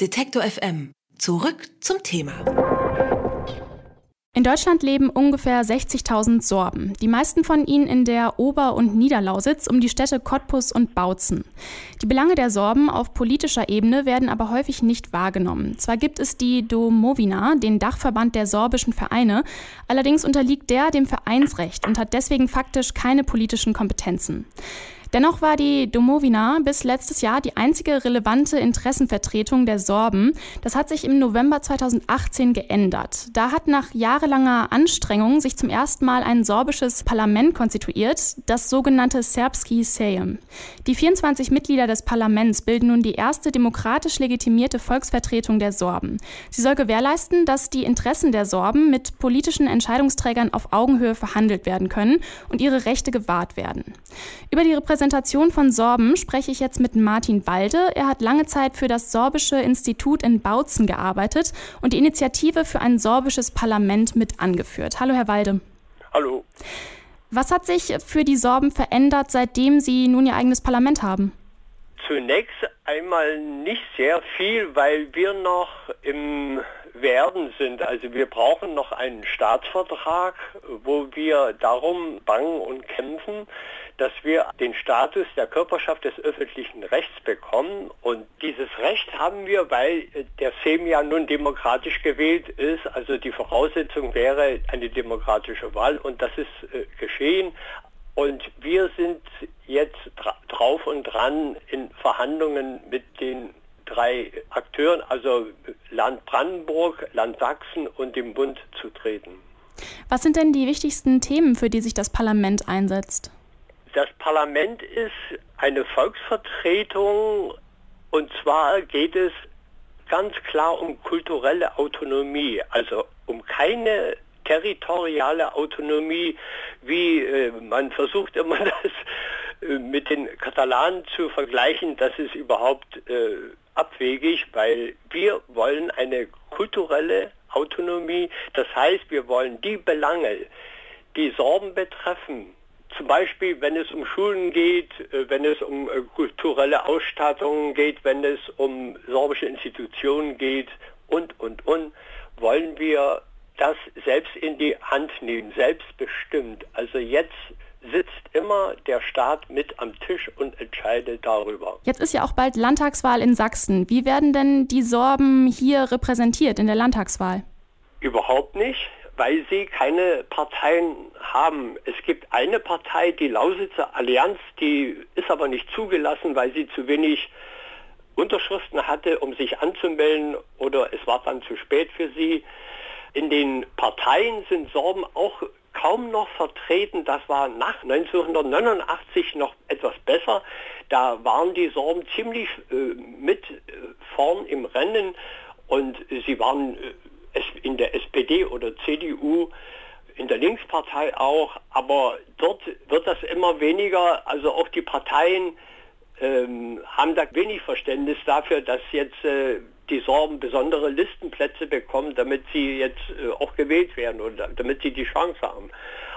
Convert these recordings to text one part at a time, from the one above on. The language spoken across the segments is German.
Detektor FM. Zurück zum Thema. In Deutschland leben ungefähr 60.000 Sorben, die meisten von ihnen in der Ober- und Niederlausitz um die Städte Cottbus und Bautzen. Die Belange der Sorben auf politischer Ebene werden aber häufig nicht wahrgenommen. Zwar gibt es die Domovina, den Dachverband der sorbischen Vereine, allerdings unterliegt der dem Vereinsrecht und hat deswegen faktisch keine politischen Kompetenzen. Dennoch war die Domovina bis letztes Jahr die einzige relevante Interessenvertretung der Sorben. Das hat sich im November 2018 geändert. Da hat nach jahrelanger Anstrengung sich zum ersten Mal ein sorbisches Parlament konstituiert, das sogenannte Serbski Sejm. Die 24 Mitglieder des Parlaments bilden nun die erste demokratisch legitimierte Volksvertretung der Sorben. Sie soll gewährleisten, dass die Interessen der Sorben mit politischen Entscheidungsträgern auf Augenhöhe verhandelt werden können und ihre Rechte gewahrt werden. Über die Repräsentation von Sorben spreche ich jetzt mit Martin Walde. Er hat lange Zeit für das Sorbische Institut in Bautzen gearbeitet und die Initiative für ein sorbisches Parlament mit angeführt. Hallo, Herr Walde. Hallo. Was hat sich für die Sorben verändert, seitdem Sie nun Ihr eigenes Parlament haben? Zunächst einmal nicht sehr viel, weil wir noch im Werden sind. Also wir brauchen noch einen Staatsvertrag, wo wir darum bangen und kämpfen, dass wir den Status der Körperschaft des öffentlichen Rechts bekommen. Und dieses Recht haben wir, weil der Sejm ja nun demokratisch gewählt ist. Also die Voraussetzung wäre eine demokratische Wahl und das ist äh, geschehen. Und wir sind jetzt dra drauf und dran in Verhandlungen mit den drei Akteuren, also Land Brandenburg, Land Sachsen und dem Bund zu treten. Was sind denn die wichtigsten Themen, für die sich das Parlament einsetzt? Das Parlament ist eine Volksvertretung und zwar geht es ganz klar um kulturelle Autonomie, also um keine territoriale Autonomie, wie äh, man versucht immer das äh, mit den Katalanen zu vergleichen, das ist überhaupt äh, abwegig, weil wir wollen eine kulturelle Autonomie, das heißt, wir wollen die Belange, die Sorben betreffen, zum Beispiel, wenn es um Schulen geht, äh, wenn es um äh, kulturelle Ausstattungen geht, wenn es um sorbische Institutionen geht und, und, und, wollen wir das selbst in die Hand nehmen, selbstbestimmt. Also jetzt sitzt immer der Staat mit am Tisch und entscheidet darüber. Jetzt ist ja auch bald Landtagswahl in Sachsen. Wie werden denn die Sorben hier repräsentiert in der Landtagswahl? Überhaupt nicht weil sie keine Parteien haben. Es gibt eine Partei, die Lausitzer Allianz, die ist aber nicht zugelassen, weil sie zu wenig Unterschriften hatte, um sich anzumelden oder es war dann zu spät für sie. In den Parteien sind Sorben auch kaum noch vertreten. Das war nach 1989 noch etwas besser. Da waren die Sorben ziemlich äh, mit äh, vorn im Rennen und sie waren äh, in der SPD oder CDU, in der Linkspartei auch, aber dort wird das immer weniger, also auch die Parteien ähm, haben da wenig Verständnis dafür, dass jetzt äh, die Sorben besondere Listenplätze bekommen, damit sie jetzt äh, auch gewählt werden oder damit sie die Chance haben.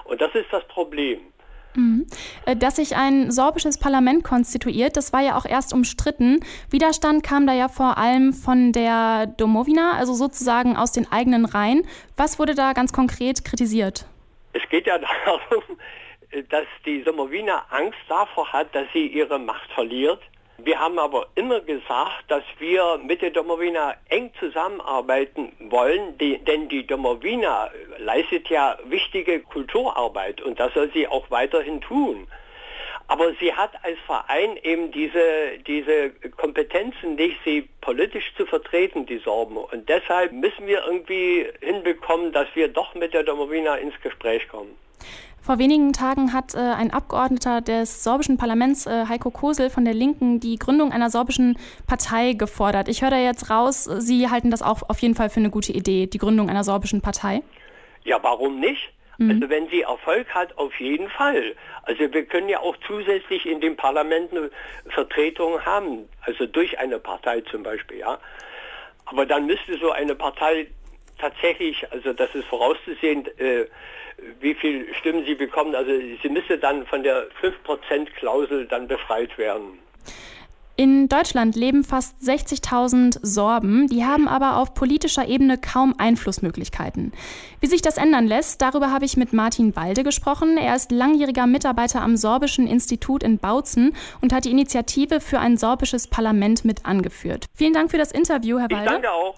Und das ist das Problem. Mhm. Äh, dass sich ein sorbisches Parlament konstituiert, das war ja auch erst umstritten. Widerstand kam da ja vor allem von der Domovina, also sozusagen aus den eigenen Reihen. Was wurde da ganz konkret kritisiert? Es geht ja darum, dass die Domovina Angst davor hat, dass sie ihre Macht verliert wir haben aber immer gesagt, dass wir mit der Domowina eng zusammenarbeiten wollen, die, denn die Domowina leistet ja wichtige Kulturarbeit und das soll sie auch weiterhin tun. Aber sie hat als Verein eben diese, diese Kompetenzen nicht, sie politisch zu vertreten, die Sorben. Und deshalb müssen wir irgendwie hinbekommen, dass wir doch mit der Domowina ins Gespräch kommen. Vor wenigen Tagen hat äh, ein Abgeordneter des sorbischen Parlaments, äh, Heiko Kosel von der Linken, die Gründung einer sorbischen Partei gefordert. Ich höre da jetzt raus, Sie halten das auch auf jeden Fall für eine gute Idee, die Gründung einer sorbischen Partei? Ja, warum nicht? Mhm. Also wenn sie Erfolg hat, auf jeden Fall. Also wir können ja auch zusätzlich in dem Parlament eine Vertretung haben, also durch eine Partei zum Beispiel, ja. Aber dann müsste so eine Partei tatsächlich, also das ist vorauszusehen, äh, wie viel Stimmen sie bekommen. Also sie müsste dann von der 5%-Klausel dann befreit werden. In Deutschland leben fast 60.000 Sorben, die haben aber auf politischer Ebene kaum Einflussmöglichkeiten. Wie sich das ändern lässt, darüber habe ich mit Martin Walde gesprochen. Er ist langjähriger Mitarbeiter am Sorbischen Institut in Bautzen und hat die Initiative für ein sorbisches Parlament mit angeführt. Vielen Dank für das Interview, Herr Walde. Ich danke auch.